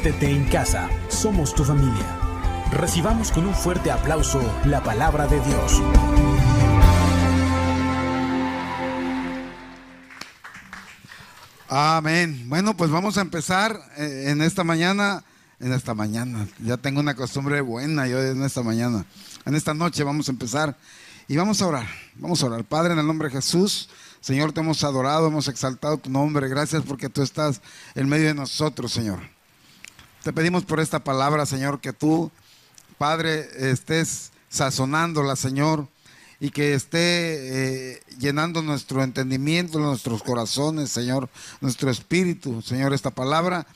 Siéntete en casa, somos tu familia. Recibamos con un fuerte aplauso la palabra de Dios. Amén. Bueno, pues vamos a empezar eh, en esta mañana, en esta mañana. Ya tengo una costumbre buena yo en esta mañana. En esta noche vamos a empezar y vamos a orar. Vamos a orar. Padre, en el nombre de Jesús, Señor, te hemos adorado, hemos exaltado tu nombre. Gracias porque tú estás en medio de nosotros, Señor. Te pedimos por esta palabra, Señor, que tú, Padre, estés sazonándola, Señor y que esté eh, llenando nuestro entendimiento, nuestros corazones, Señor, nuestro espíritu, Señor, esta palabra,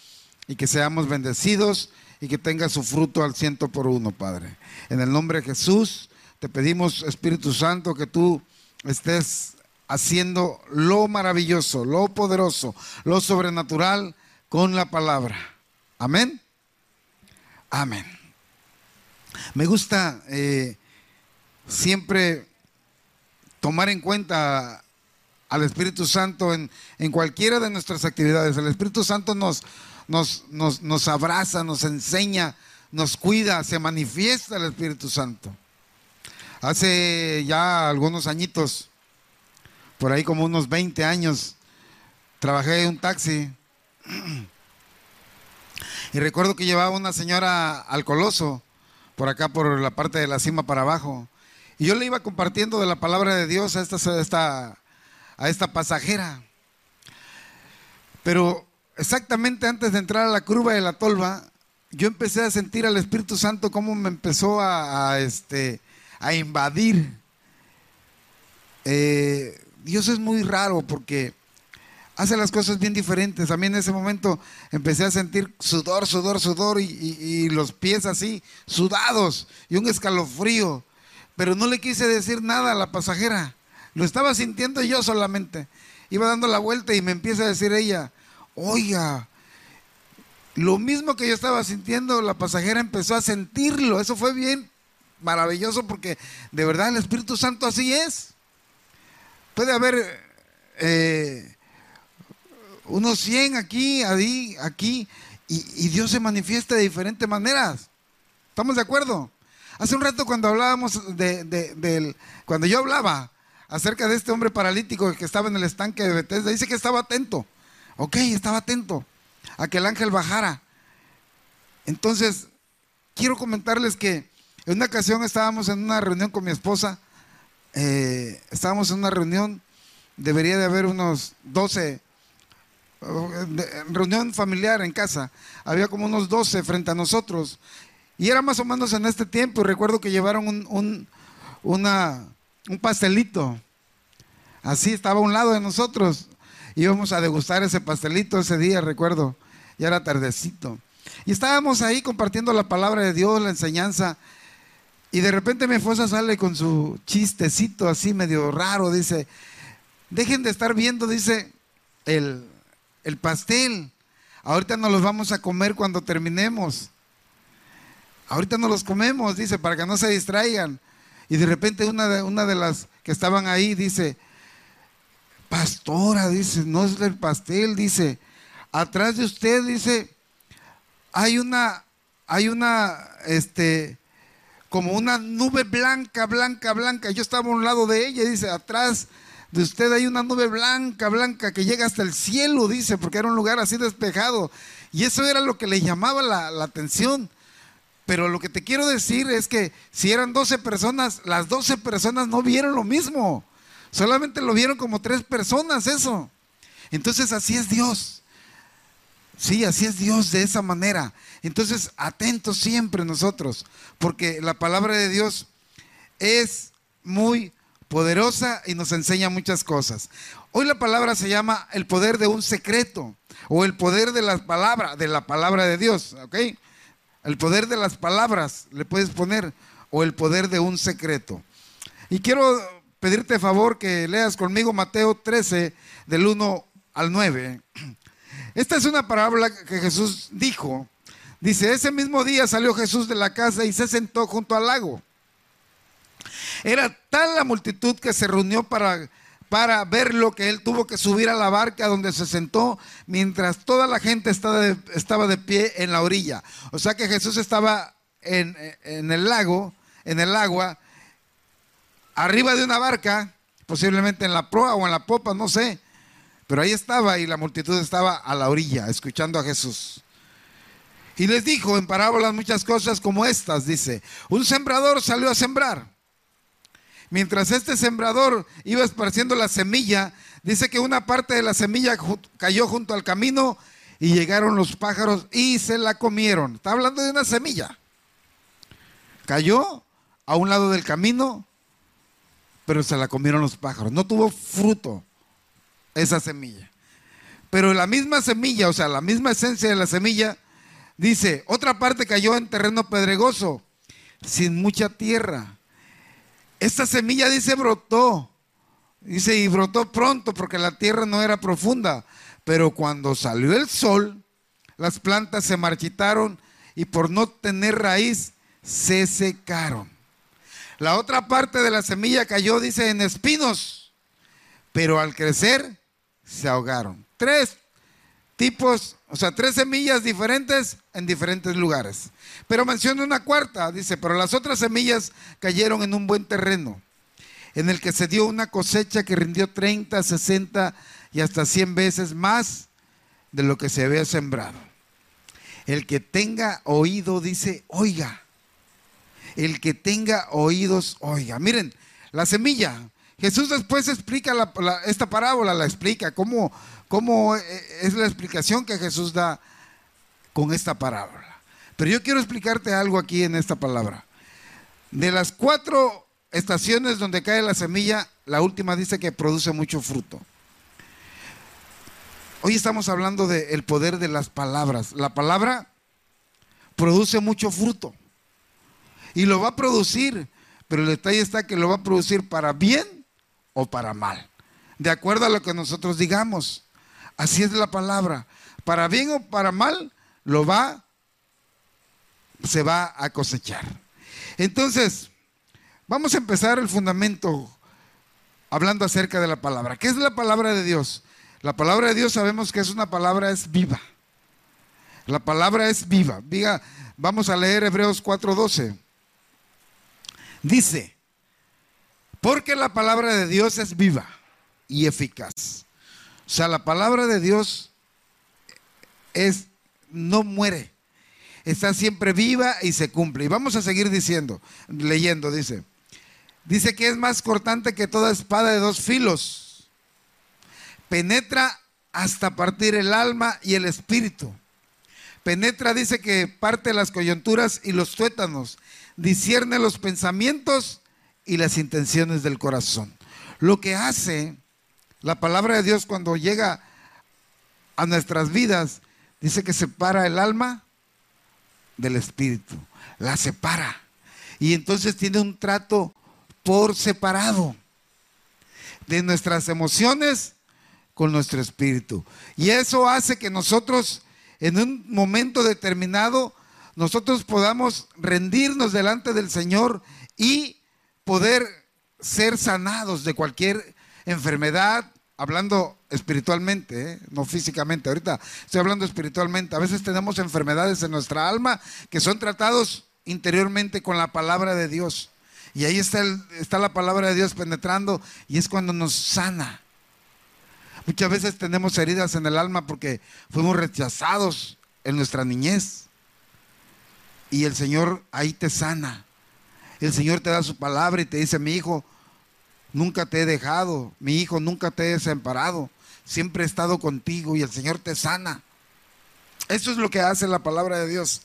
y que seamos bendecidos y que tenga su fruto al ciento por uno, Padre. En el nombre de Jesús, te pedimos, Espíritu Santo, que tú estés haciendo lo maravilloso, lo poderoso, lo sobrenatural con la palabra. Amén. Amén. Me gusta eh, siempre tomar en cuenta al Espíritu Santo en, cualquiera de nuestras actividades. El Espíritu Santo nos, nos, nos, abraza, nos enseña, nos cuida, se manifiesta el Espíritu Santo. Hace ya algunos añitos, por ahí como unos 20 años, trabajé en un taxi. Y recuerdo que llevaba una señora al Coloso, por acá por la parte de la cima para abajo. Y yo le iba compartiendo de la palabra de Dios a esta, a esta pasajera. Pero exactamente antes de entrar a la curva de la tolva, yo empecé a sentir al Espíritu Santo cómo me empezó a, este, a invadir. Eh, Dios es muy raro porque hace las cosas bien diferentes. A mí en ese momento empecé a sentir sudor, sudor, sudor y, los pies así, sudados y un escalofrío pero no le quise decir nada a la pasajera. Lo estaba sintiendo yo solamente. Iba dando la vuelta y me empieza a decir ella, oiga, lo mismo que yo estaba sintiendo, la pasajera empezó a sentirlo. Eso fue bien maravilloso porque de verdad el Espíritu Santo así es. Puede haber eh, unos 100 aquí, aquí, aquí, y, Dios se manifiesta de diferentes maneras. ¿Estamos de acuerdo? Hace un rato cuando hablábamos de, cuando yo hablaba acerca de este hombre paralítico que estaba en el estanque de Bethesda, dice que estaba atento. Ok, estaba atento a que el ángel bajara. Entonces, quiero comentarles que en una ocasión estábamos en una reunión con mi esposa, eh, estábamos en una reunión, debería de haber unos 12, reunión familiar en casa, había como unos 12 frente a nosotros y era más o menos en este tiempo. Recuerdo que llevaron un, una, un pastelito. Así estaba a un lado de nosotros. Íbamos a degustar ese pastelito ese día, recuerdo. Ya era tardecito. Y estábamos ahí compartiendo la palabra de Dios, la enseñanza. Y de repente mi esposa sale con su chistecito así medio raro. Dice, dejen de estar viendo, dice, el, el pastel. Ahorita nos los vamos a comer cuando terminemos. Ahorita no los comemos, dice, para que no se distraigan. Y de repente una de, una de las que estaban ahí dice, pastora, dice, no es el pastel, dice, atrás de usted, dice, hay una, hay una, este, como una nube blanca, blanca, blanca. Yo estaba a un lado de ella, dice, atrás de usted hay una nube blanca, blanca, que llega hasta el cielo, dice, porque era un lugar así despejado. Y eso era lo que le llamaba la, la atención. Pero lo que te quiero decir es que si eran 12 personas, las 12 personas no vieron lo mismo. Solamente lo vieron como tres personas eso. Entonces así es Dios. Sí, así es Dios de esa manera. Entonces, atentos siempre nosotros, porque la palabra de Dios es muy poderosa y nos enseña muchas cosas. Hoy la palabra se llama el poder de un secreto o el poder de la palabra, de la palabra de Dios, ¿ok? El poder de las palabras le puedes poner o el poder de un secreto. Y quiero pedirte favor que leas conmigo Mateo 13 del 1 al 9. Esta es una parábola que Jesús dijo. Dice, ese mismo día salió Jesús de la casa y se sentó junto al lago. Era tal la multitud que se reunió para, para ver lo que él tuvo que subir a la barca donde se sentó mientras toda la gente estaba de, estaba de pie en la orilla. O sea que Jesús estaba en, en el lago, en el agua, arriba de una barca, posiblemente en la proa o en la popa, no sé. Pero ahí estaba y la multitud estaba a la orilla, escuchando a Jesús. Y les dijo en parábolas muchas cosas como estas, dice, un sembrador salió a sembrar. Mientras este sembrador iba esparciendo la semilla, dice que una parte de la semilla cayó junto al camino y llegaron los pájaros y se la comieron. Está hablando de una semilla. Cayó a un lado del camino, pero se la comieron los pájaros. No tuvo fruto esa semilla. Pero la misma semilla, o sea, la misma esencia de la semilla, dice, otra parte cayó en terreno pedregoso, sin mucha tierra. Esta semilla, dice, brotó. Dice, y brotó pronto porque la tierra no era profunda. Pero cuando salió el sol, las plantas se marchitaron y por no tener raíz, se secaron. La otra parte de la semilla cayó, dice, en espinos, pero al crecer se ahogaron. Tres tipos, o sea, tres semillas diferentes en diferentes lugares. Pero menciona una cuarta, dice, pero las otras semillas cayeron en un buen terreno, en el que se dio una cosecha que rindió 30, 60 y hasta 100 veces más de lo que se había sembrado. El que tenga oído, dice, oiga. El que tenga oídos, oiga. Miren, la semilla, Jesús después explica esta parábola, la explica, cómo, cómo eh, es la explicación que Jesús da con esta parábola. Pero yo quiero explicarte algo aquí en esta palabra. De las cuatro estaciones donde cae la semilla, la última dice que produce mucho fruto. Hoy estamos hablando del poder de las palabras. La palabra produce mucho fruto y lo va a producir, pero el detalle está que lo va a producir para bien o para mal. De acuerdo a lo que nosotros digamos. Así es la palabra. Para bien o para mal, lo va, se va a cosechar. Entonces, vamos a empezar el fundamento hablando acerca de la palabra. ¿Qué es la palabra de Dios? La palabra de Dios sabemos que es una palabra, es viva. La palabra es viva. Viva. Vamos a leer Hebreos 4:12. Dice, porque la palabra de Dios es viva y eficaz. O sea, la palabra de Dios es no muere. Está siempre viva y se cumple. Y vamos a seguir diciendo, leyendo, dice. Dice que es más cortante que toda espada de dos filos. Penetra hasta partir el alma y el espíritu. Penetra, dice que parte las coyunturas y los tuétanos. Discierne los pensamientos y las intenciones del corazón. Lo que hace la palabra de Dios cuando llega a nuestras vidas, dice que separa el alma del espíritu, la separa. Y entonces tiene un trato por separado de nuestras emociones con nuestro espíritu. Y eso hace que nosotros en un momento determinado, nosotros podamos rendirnos delante del Señor y poder ser sanados de cualquier enfermedad, hablando espiritualmente, ¿eh? no físicamente. Ahorita estoy hablando espiritualmente. A veces tenemos enfermedades en nuestra alma que son tratados interiormente con la palabra de Dios. Y ahí está, está la palabra de Dios penetrando y es cuando nos sana. Muchas veces tenemos heridas en el alma porque fuimos rechazados en nuestra niñez. Y el Señor ahí te sana. El Señor te da su palabra y te dice, mi hijo, nunca te he dejado, mi hijo, nunca te he desamparado, siempre he estado contigo y el Señor te sana. Eso es lo que hace la palabra de Dios.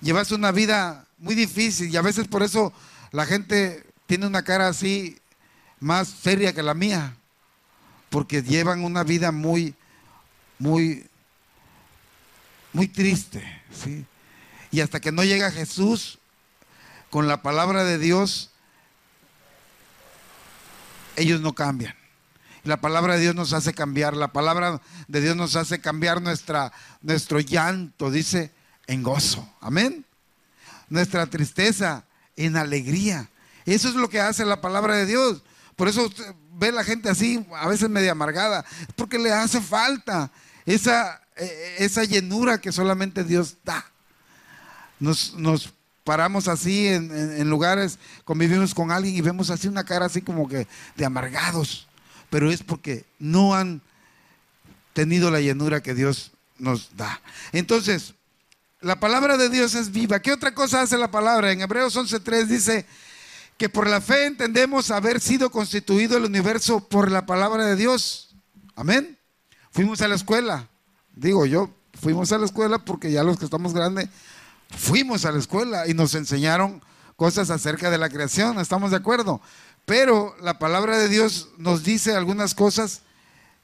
Llevas una vida muy difícil y a veces por eso la gente tiene una cara así más seria que la mía, porque llevan una vida muy, muy, muy triste, ¿sí? Y hasta que no llega Jesús, con la palabra de Dios, ellos no cambian. La palabra de Dios nos hace cambiar, la palabra de Dios nos hace cambiar nuestra, nuestro llanto, dice, en gozo. Amén. Nuestra tristeza en alegría. Eso es lo que hace la palabra de Dios. Por eso usted ve la gente así, a veces media amargada, porque le hace falta esa, eh, esa llenura que solamente Dios da. Nos, nos paramos así en, lugares, convivimos con alguien y vemos así una cara así como que de amargados, pero es porque no han tenido la llenura que Dios nos da. Entonces, la palabra de Dios es viva. ¿Qué otra cosa hace la palabra? En Hebreos 11.3 dice que por la fe entendemos haber sido constituido el universo por la palabra de Dios. Amén. Fuimos a la escuela. Digo yo, fuimos a la escuela porque ya los que estamos grandes fuimos a la escuela y nos enseñaron cosas acerca de la creación. ¿Estamos de acuerdo? Pero la palabra de Dios nos dice algunas cosas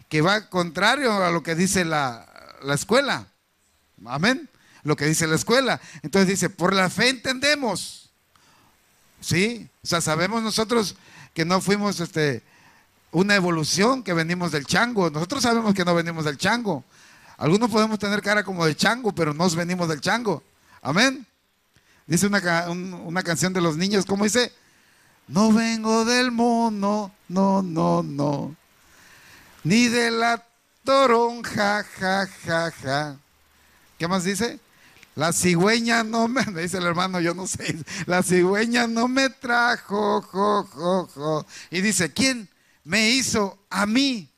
que va contrario a lo que dice la, escuela. Amén. Lo que dice la escuela. Entonces dice, por la fe entendemos. ¿Sí? O sea, sabemos nosotros que no fuimos este, una evolución, que venimos del chango. Nosotros sabemos que no venimos del chango. Algunos podemos tener cara como de chango, pero no venimos del chango. Amén. Dice una, una canción de los niños, ¿cómo dice? No vengo del mono, no, no, no ni de la toronja, ja, ja, ja. ¿Qué más dice? La cigüeña no me, me dice el hermano, yo no sé, la cigüeña no me trajo, jo, jo, jo. Y dice, ¿quién me hizo a mí?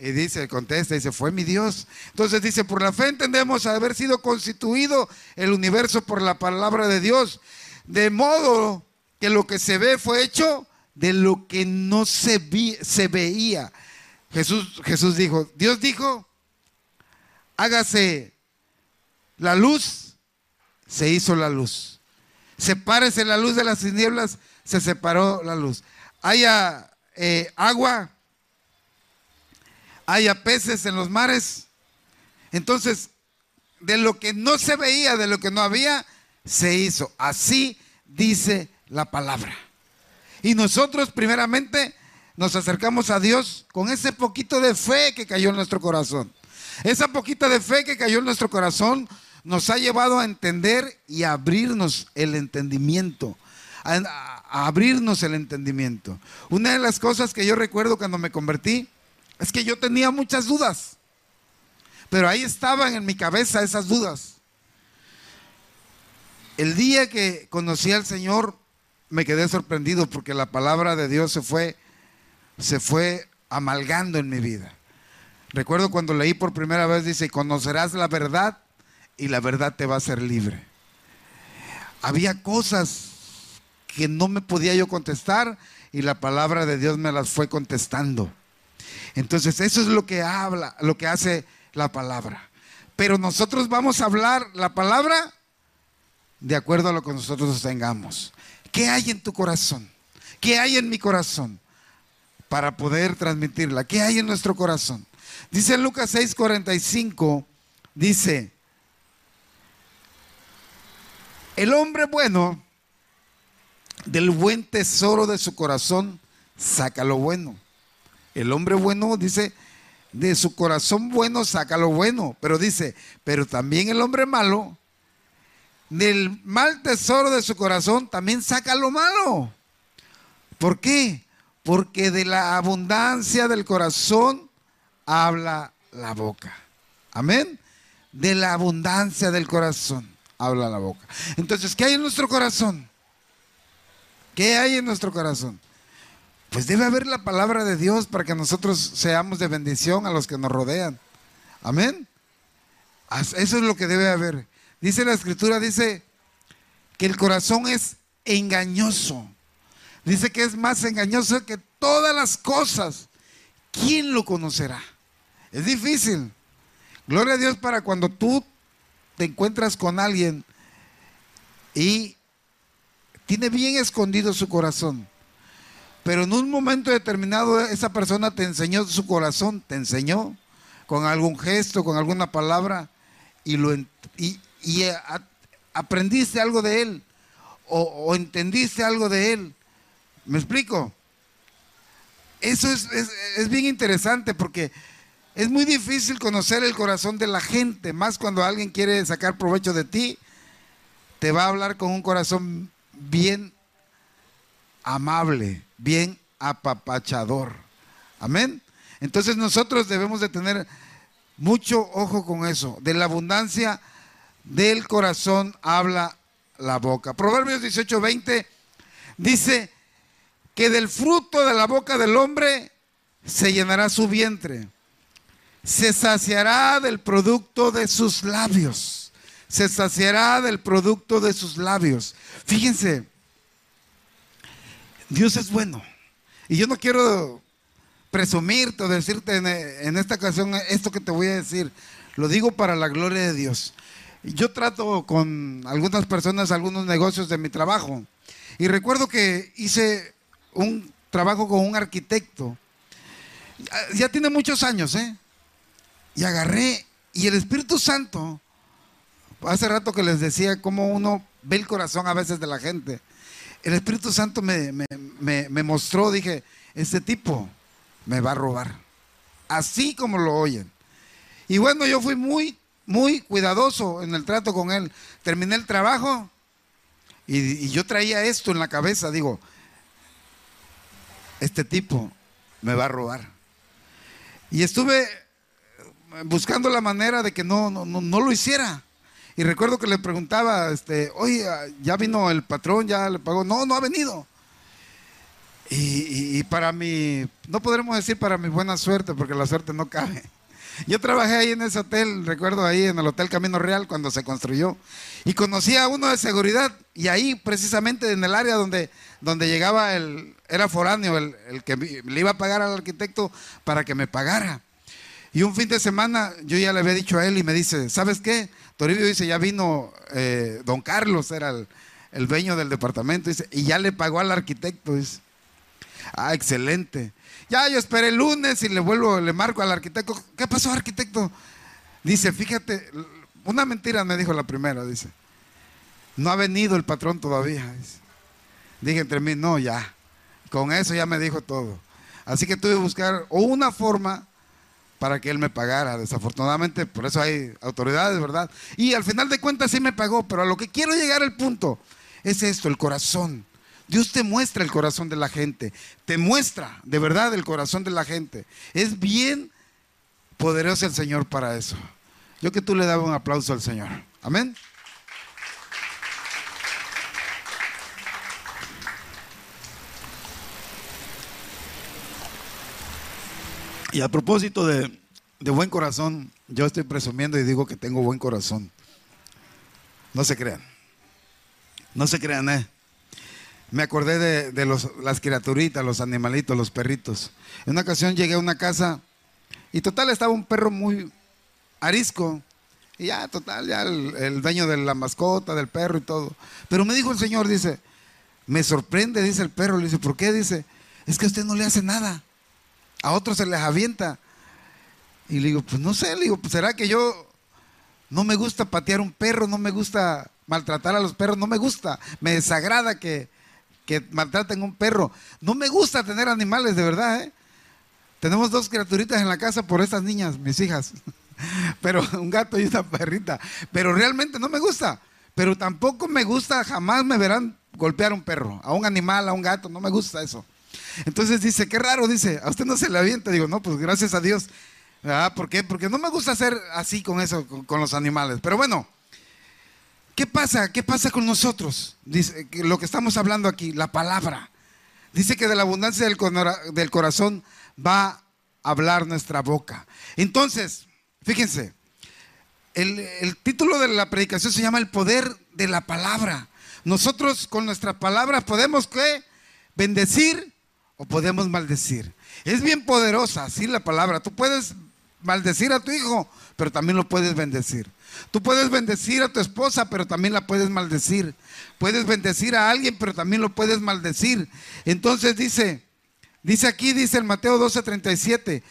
Y dice, contesta, dice, fue mi Dios. Entonces dice, por la fe entendemos haber sido constituido el universo por la palabra de Dios. De modo que lo que se ve fue hecho de lo que no se, se veía. Jesús, Jesús dijo, Dios dijo, hágase la luz, se hizo la luz. Sepárese la luz de las tinieblas, se separó la luz. Haya eh, agua, haya peces en los mares. Entonces, de lo que no se veía, de lo que no había, se hizo. Así dice la palabra. Y nosotros primeramente nos acercamos a Dios con ese poquito de fe que cayó en nuestro corazón. Esa poquita de fe que cayó en nuestro corazón nos ha llevado a entender y a abrirnos el entendimiento. A, abrirnos el entendimiento. Una de las cosas que yo recuerdo cuando me convertí es que yo tenía muchas dudas. Pero ahí estaban en mi cabeza esas dudas. El día que conocí al Señor me quedé sorprendido porque la palabra de Dios se fue se fue amalgando en mi vida. Recuerdo cuando leí por primera vez, dice, conocerás la verdad y la verdad te va a hacer libre. Había cosas que no me podía yo contestar y la palabra de Dios me las fue contestando. Entonces, eso es lo que habla, lo que hace la palabra. Pero nosotros vamos a hablar la palabra de acuerdo a lo que nosotros tengamos. ¿Qué hay en tu corazón? ¿Qué hay en mi corazón? para poder transmitirla. ¿Qué hay en nuestro corazón? Dice Lucas 6:45, dice, el hombre bueno del buen tesoro de su corazón saca lo bueno. El hombre bueno dice, de su corazón bueno saca lo bueno, pero dice, pero también el hombre malo, del mal tesoro de su corazón también saca lo malo. ¿Por qué? porque de la abundancia del corazón habla la boca. Amén. De la abundancia del corazón habla la boca. Entonces, ¿qué hay en nuestro corazón? ¿Qué hay en nuestro corazón? Pues debe haber la palabra de Dios para que nosotros seamos de bendición a los que nos rodean. Amén. Eso es lo que debe haber. Dice la escritura, dice que el corazón es engañoso Dice que es más engañoso que todas las cosas. ¿Quién lo conocerá? Es difícil. Gloria a Dios para cuando tú te encuentras con alguien y tiene bien escondido su corazón. Pero en un momento determinado esa persona te enseñó su corazón, te enseñó con algún gesto, con alguna palabra y, lo, y, aprendiste algo de él o, entendiste algo de él. ¿Me explico? Eso es, bien interesante porque es muy difícil conocer el corazón de la gente, más cuando alguien quiere sacar provecho de ti, te va a hablar con un corazón bien amable, bien apapachador. Amén. Entonces nosotros debemos de tener mucho ojo con eso. De la abundancia del corazón habla la boca. Proverbios 18, 20 dice que del fruto de la boca del hombre se llenará su vientre. Se saciará del producto de sus labios. Se saciará del producto de sus labios. Fíjense, Dios es bueno. Y yo no quiero presumirte o decirte en, esta ocasión esto que te voy a decir. Lo digo para la gloria de Dios. Yo trato con algunas personas algunos negocios de mi trabajo. Y recuerdo que hice un trabajo con un arquitecto. Ya tiene muchos años, ¿eh? Y agarré, y el Espíritu Santo, hace rato que les decía cómo uno ve el corazón a veces de la gente. El Espíritu Santo me, me mostró, dije, este tipo me va a robar. Así como lo oyen. Y bueno, yo fui muy, muy cuidadoso en el trato con él. Terminé el trabajo y, yo traía esto en la cabeza. Digo, este tipo me va a robar. Y estuve buscando la manera de que no, no, no, lo hiciera. Y recuerdo que le preguntaba, este, oye, ya vino el patrón, ya le pagó. No, no ha venido. Y, para mi, no podremos decir para mi buena suerte, porque la suerte no cabe. Yo trabajé ahí en ese hotel, recuerdo ahí en el Hotel Camino Real cuando se construyó. Y conocí a uno de seguridad y ahí precisamente en el área donde, donde llegaba el, era foráneo, el, que le iba a pagar al arquitecto para que me pagara. Y un fin de semana yo ya le había dicho a él y me dice, ¿sabes qué? Toribio dice, ya vino eh, don Carlos, era el, el, dueño del departamento, dice, y ya le pagó al arquitecto. Dice, Ah, excelente. Ya yo esperé el lunes y le vuelvo, le marco al arquitecto. ¿Qué pasó, arquitecto? Dice, fíjate, una mentira me dijo la primera, dice. No ha venido el patrón todavía. Dije entre mí, no, ya. Con eso ya me dijo todo. Así que tuve que buscar una forma para que él me pagara. Desafortunadamente, por eso hay autoridades, ¿verdad? Y al final de cuentas sí me pagó, pero a lo que quiero llegar el punto es esto, el corazón. Dios te muestra el corazón de la gente, te muestra de verdad el corazón de la gente. Es bien poderoso el Señor para eso. Yo que tú le daba un aplauso al Señor. Amén. Y a propósito de, de, buen corazón, yo estoy presumiendo y digo que tengo buen corazón. No se crean. No se crean, ¿eh? me acordé de, las criaturitas, los animalitos, los perritos. En una ocasión llegué a una casa y total estaba un perro muy arisco. Y ya, total, ya el, dueño de la mascota, del perro y todo. Pero me dijo el Señor, dice, me sorprende, dice el perro. Le dice, ¿por qué? Dice, es que usted no le hace nada. A otros se les avienta. Y le digo, pues no sé, le digo, pues será que yo no me gusta patear un perro, no me gusta maltratar a los perros, no me gusta. Me desagrada que, que maltraten un perro. No me gusta tener animales, de verdad. ¿eh? Tenemos dos criaturitas en la casa por estas niñas, mis hijas. Pero un gato y una perrita. Pero realmente no me gusta. Pero tampoco me gusta, jamás me verán golpear a un perro, a un animal, a un gato. No me gusta eso. Entonces dice, qué raro, dice, a usted no se le avienta. Digo, no, pues gracias a Dios. ¿Por qué? Porque no me gusta hacer así con eso, con los animales. Pero bueno. ¿Qué pasa? ¿Qué pasa con nosotros? Dice lo que estamos hablando aquí, la palabra. Dice que de la abundancia del, corazón va a hablar nuestra boca. Entonces, fíjense, el, título de la predicación se llama El poder de la palabra. Nosotros con nuestra palabra podemos ¿qué? bendecir o podemos maldecir. Es bien poderosa, sí, la palabra. Tú puedes maldecir a tu hijo, pero también lo puedes bendecir. Tú puedes bendecir a tu esposa, pero también la puedes maldecir. Puedes bendecir a alguien, pero también lo puedes maldecir. Entonces dice, dice aquí, dice el Mateo 12:37,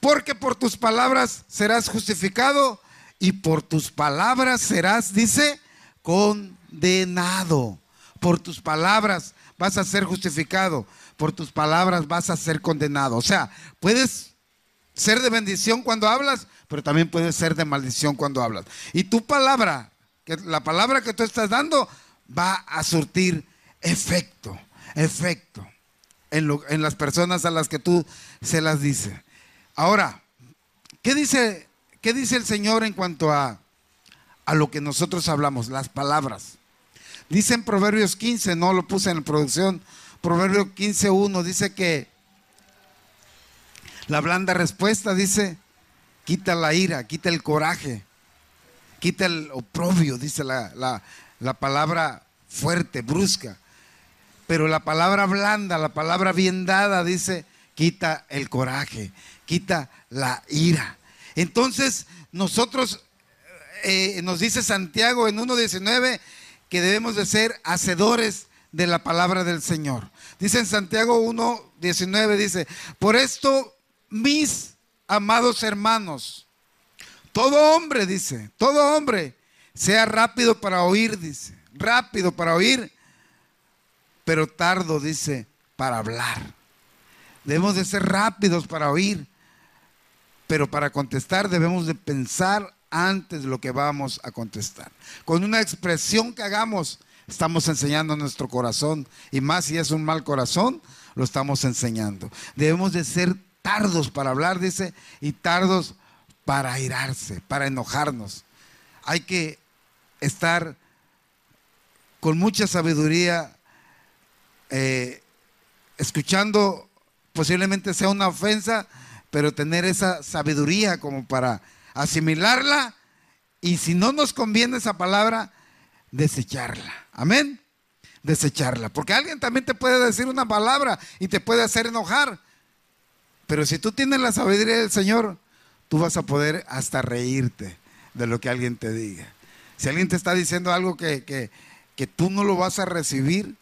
porque por tus palabras serás justificado y por tus palabras serás, dice, condenado. Por tus palabras vas a ser justificado, por tus palabras vas a ser condenado. O sea, puedes ser de bendición cuando hablas, pero también puede ser de maldición cuando hablas. Y tu palabra, que la palabra que tú estás dando, va a surtir efecto, efecto. en, las personas a las que tú se las dices. Ahora, ¿qué dice, qué dice el Señor en cuanto a, a lo que nosotros hablamos, las palabras? Dice en Proverbios 15, no lo puse en producción, Proverbios 15.1 dice que la blanda respuesta dice, quita la ira, quita el coraje, quita el oprobio, dice la, la palabra fuerte, brusca. Pero la palabra blanda, la palabra bien dada, dice, quita el coraje, quita la ira. Entonces, nosotros, eh, nos dice Santiago en 1.19, que debemos de ser hacedores de la palabra del Señor. Dice en Santiago 1.19, dice, por esto, mis amados hermanos, todo hombre, dice, todo hombre, sea rápido para oír, dice, rápido para oír pero tardo, dice, para hablar. Debemos de ser rápidos para oír, pero para contestar debemos de pensar antes de lo que vamos a contestar. Con una expresión que hagamos, estamos enseñando nuestro corazón, y más si es un mal corazón, lo estamos enseñando. Debemos de ser tardos para hablar, dice, y tardos para airarse, para enojarnos. Hay que estar con mucha sabiduría eh, escuchando posiblemente sea una ofensa, pero tener esa sabiduría como para asimilarla y si no nos conviene esa palabra, desecharla. Amén. Desecharla. Porque alguien también te puede decir una palabra y te puede hacer enojar. Pero si tú tienes la sabiduría del Señor, tú vas a poder hasta reírte de lo que alguien te diga. Si alguien te está diciendo algo que, que, que tú no lo vas a recibir,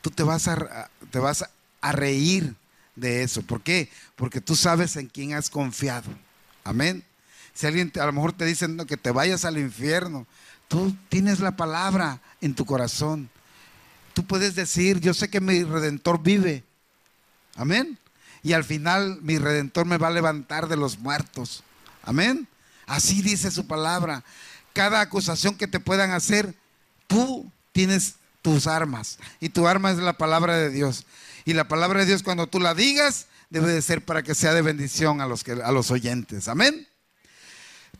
tú te vas a, te vas a reír de eso. ¿Por qué? Porque tú sabes en quién has confiado. Amén. Si alguien a lo mejor te dice que te vayas al infierno, tú tienes la palabra en tu corazón. Tú puedes decir, yo sé que mi redentor vive. Amén. Y al final mi redentor me va a levantar de los muertos. Amén. Así dice su palabra. Cada acusación que te puedan hacer, tú tienes tus armas. Y tu arma es la palabra de Dios. Y la palabra de Dios cuando tú la digas, debe de ser para que sea de bendición a los, que, a los oyentes. Amén.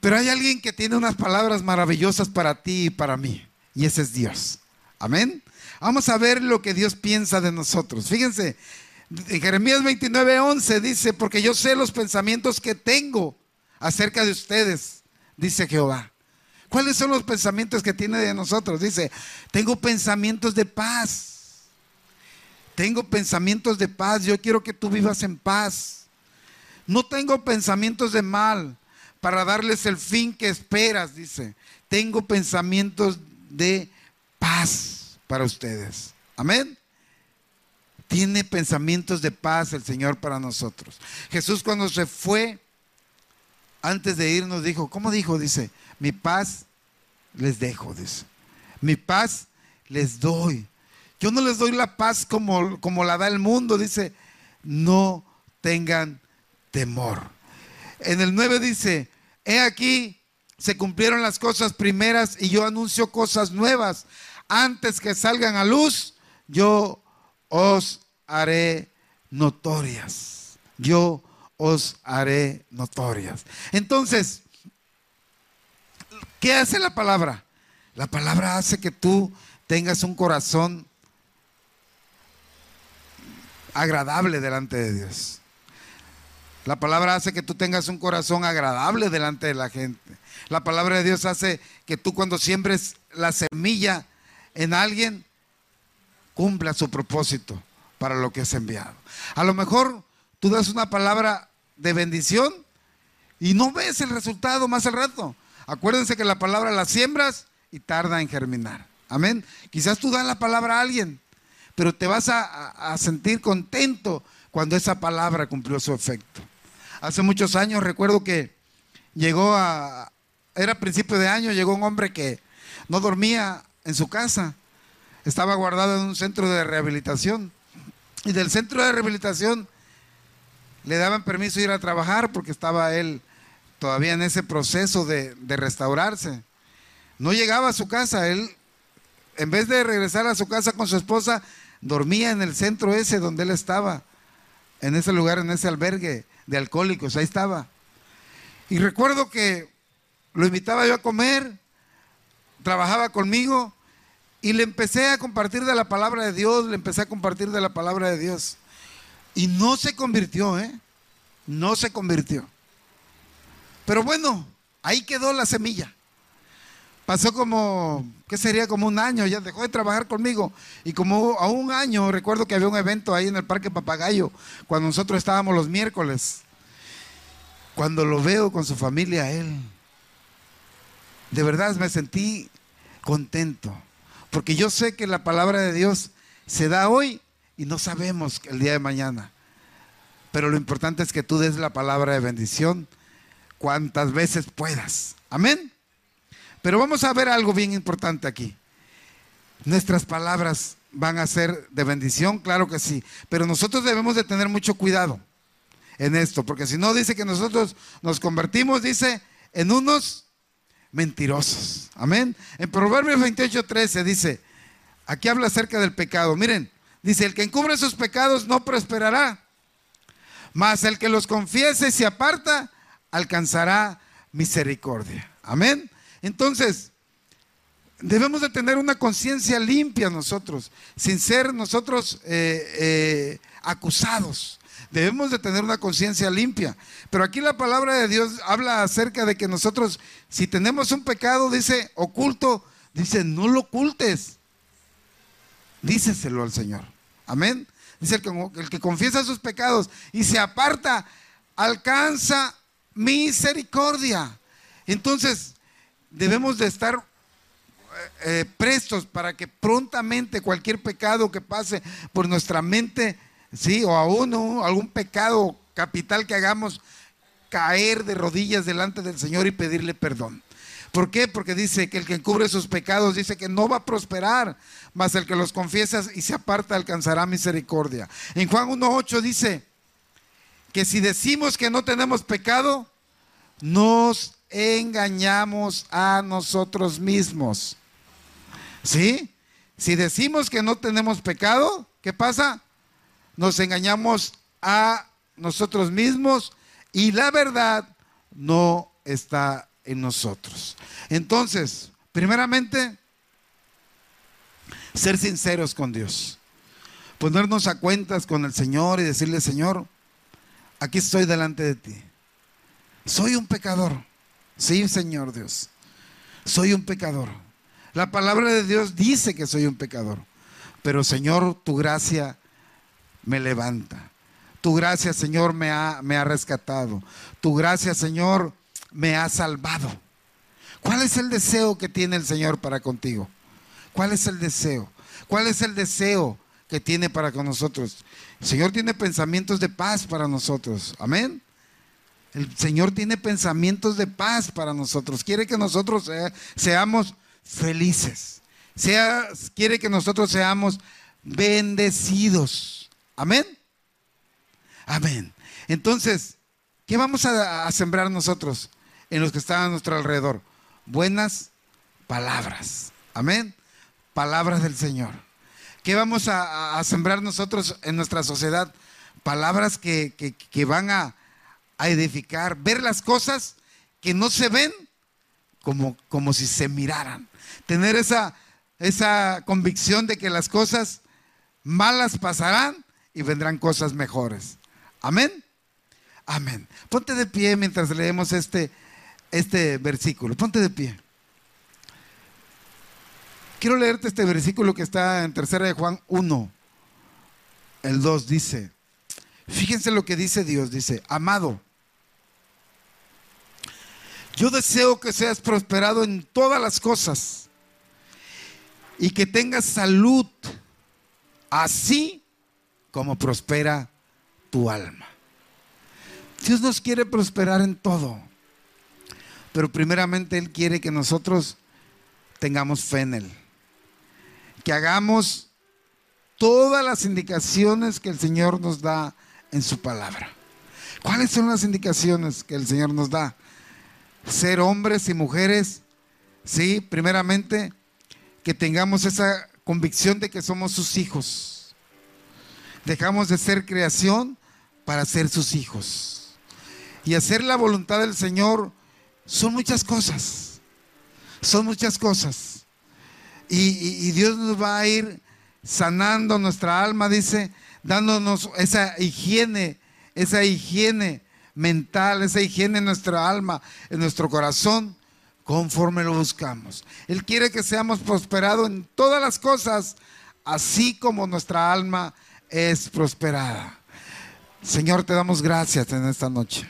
Pero hay alguien que tiene unas palabras maravillosas para ti y para mí. Y ese es Dios. Amén. Vamos a ver lo que Dios piensa de nosotros. Fíjense, en Jeremías 29, 11 dice, porque yo sé los pensamientos que tengo acerca de ustedes, dice Jehová. ¿Cuáles son los pensamientos que tiene de nosotros? Dice, tengo pensamientos de paz. Tengo pensamientos de paz. Yo quiero que tú vivas en paz. No tengo pensamientos de mal para darles el fin que esperas, dice. Tengo pensamientos de paz para ustedes. Amén. Tiene pensamientos de paz el Señor para nosotros. Jesús cuando se fue, antes de irnos, dijo, ¿cómo dijo? Dice, mi paz les dejo, dice. Mi paz les doy. Yo no les doy la paz como, como la da el mundo, dice. No tengan temor. En el 9 dice, he aquí, se cumplieron las cosas primeras y yo anuncio cosas nuevas. Antes que salgan a luz, yo os haré notorias. Yo os haré notorias. Entonces, ¿Qué hace la palabra? La palabra hace que tú tengas un corazón agradable delante de Dios. La palabra hace que tú tengas un corazón agradable delante de la gente. La palabra de Dios hace que tú cuando siembres la semilla en alguien, cumpla su propósito para lo que es enviado. A lo mejor tú das una palabra de bendición y no ves el resultado más al rato. Acuérdense que la palabra la siembras y tarda en germinar. Amén. Quizás tú das la palabra a alguien, pero te vas a, sentir contento cuando esa palabra cumplió su efecto. Hace muchos años recuerdo que llegó a, era principio de año, llegó un hombre que no dormía en su casa, estaba guardado en un centro de rehabilitación. Y del centro de rehabilitación le daban permiso de ir a trabajar porque estaba él todavía en ese proceso de, restaurarse. No llegaba a su casa, él, en vez de regresar a su casa con su esposa, dormía en el centro ese donde él estaba, en ese lugar, en ese albergue de alcohólicos, ahí estaba. Y recuerdo que lo invitaba yo a comer, trabajaba conmigo y le empecé a compartir de la palabra de Dios, le empecé a compartir de la palabra de Dios. Y no se convirtió, ¿eh? No se convirtió. Pero bueno, ahí quedó la semilla. Pasó como, ¿qué sería? Como un año, ya dejó de trabajar conmigo. Y como a un año, recuerdo que había un evento ahí en el Parque Papagayo, cuando nosotros estábamos los miércoles. Cuando lo veo con su familia, él, de verdad me sentí contento. Porque yo sé que la palabra de Dios se da hoy y no sabemos el día de mañana. Pero lo importante es que tú des la palabra de bendición cuantas veces puedas. Amén. Pero vamos a ver algo bien importante aquí. Nuestras palabras van a ser de bendición, claro que sí, pero nosotros debemos de tener mucho cuidado en esto, porque si no dice que nosotros nos convertimos, dice, en unos mentirosos. Amén. En Proverbios 28, 13 dice, aquí habla acerca del pecado. Miren, dice, el que encubre sus pecados no prosperará, mas el que los confiese y se aparta, alcanzará misericordia. Amén. Entonces, debemos de tener una conciencia limpia nosotros, sin ser nosotros eh, eh, acusados. Debemos de tener una conciencia limpia. Pero aquí la palabra de Dios habla acerca de que nosotros, si tenemos un pecado, dice, oculto, dice, no lo ocultes. Díceselo al Señor. Amén. Dice el que, el que confiesa sus pecados y se aparta, alcanza misericordia. Entonces, debemos de estar eh, eh, prestos para que prontamente cualquier pecado que pase por nuestra mente, sí, o aún algún pecado capital que hagamos, caer de rodillas delante del Señor y pedirle perdón. ¿Por qué? Porque dice que el que encubre sus pecados dice que no va a prosperar, mas el que los confiesa y se aparta alcanzará misericordia. En Juan 1.8 dice que si decimos que no tenemos pecado, nos engañamos a nosotros mismos. ¿Sí? Si decimos que no tenemos pecado, ¿qué pasa? Nos engañamos a nosotros mismos y la verdad no está en nosotros. Entonces, primeramente, ser sinceros con Dios. Ponernos a cuentas con el Señor y decirle, Señor, aquí estoy delante de ti. Soy un pecador. Sí, Señor Dios. Soy un pecador. La palabra de Dios dice que soy un pecador. Pero Señor, tu gracia me levanta. Tu gracia, Señor, me ha, me ha rescatado. Tu gracia, Señor, me ha salvado. ¿Cuál es el deseo que tiene el Señor para contigo? ¿Cuál es el deseo? ¿Cuál es el deseo que tiene para con nosotros? El Señor tiene pensamientos de paz para nosotros. Amén. El Señor tiene pensamientos de paz para nosotros. Quiere que nosotros seamos felices. Quiere que nosotros seamos bendecidos. Amén. Amén. Entonces, ¿qué vamos a, sembrar nosotros en los que están a nuestro alrededor? Buenas palabras. Amén. Palabras del Señor. ¿Qué vamos a, sembrar nosotros en nuestra sociedad? Palabras que van a, a edificar, ver las cosas que no se ven como, como si se miraran. Tener esa, esa convicción de que las cosas malas pasarán y vendrán cosas mejores. Amén. Amén. Ponte de pie mientras leemos este, este versículo. Ponte de pie. Quiero leerte este versículo que está en tercera de Juan 1. El 2 dice, fíjense lo que dice Dios, dice, amado, yo deseo que seas prosperado en todas las cosas y que tengas salud, así como prospera tu alma. Dios nos quiere prosperar en todo, pero primeramente Él quiere que nosotros tengamos fe en Él, que hagamos todas las indicaciones que el Señor nos da en su palabra. ¿Cuáles son las indicaciones que el Señor nos da? Ser hombres y mujeres, sí, primeramente, que tengamos esa convicción de que somos sus hijos. Dejamos de ser creación para ser sus hijos. Y hacer la voluntad del Señor son muchas cosas. Son muchas cosas. Y, Dios nos va a ir sanando nuestra alma, dice, dándonos esa higiene, esa higiene mental, esa higiene en nuestra alma, en nuestro corazón, conforme lo buscamos. Él quiere que seamos prosperados en todas las cosas, así como nuestra alma es prosperada. Señor, te damos gracias en esta noche.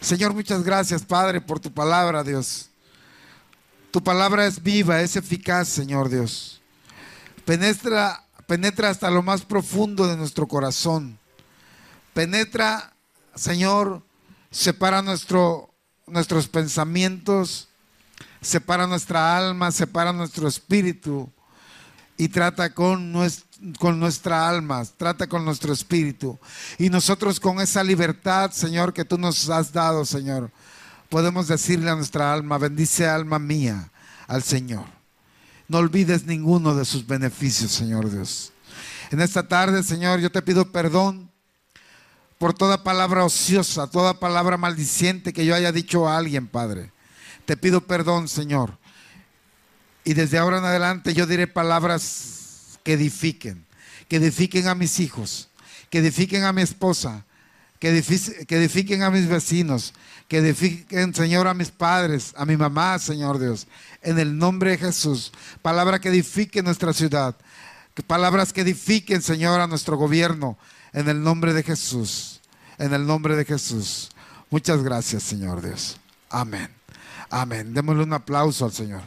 Señor, muchas gracias, Padre, por tu palabra, Dios. Tu palabra es viva, es eficaz, Señor Dios. Penetra, penetra hasta lo más profundo de nuestro corazón. Penetra, Señor, separa nuestro, nuestros pensamientos, separa nuestra alma, separa nuestro espíritu y trata con, con nuestra alma, trata con nuestro espíritu. Y nosotros con esa libertad, Señor, que tú nos has dado, Señor, podemos decirle a nuestra alma, bendice alma mía al Señor. No olvides ninguno de sus beneficios, Señor Dios. En esta tarde, Señor, yo te pido perdón por toda palabra ociosa, toda palabra maldiciente que yo haya dicho a alguien, Padre. Te pido perdón, Señor. Y desde ahora en adelante yo diré palabras que edifiquen, que edifiquen a mis hijos, que edifiquen a mi esposa, que edifiquen, a mis vecinos, que edifiquen, Señor, a mis padres, a mi mamá, Señor Dios, en el nombre de Jesús. Palabra que edifique nuestra ciudad, palabras que edifiquen, Señor, a nuestro gobierno, en el nombre de Jesús, en el nombre de Jesús. Muchas gracias, Señor Dios. Amén. Amén. Démosle un aplauso al Señor.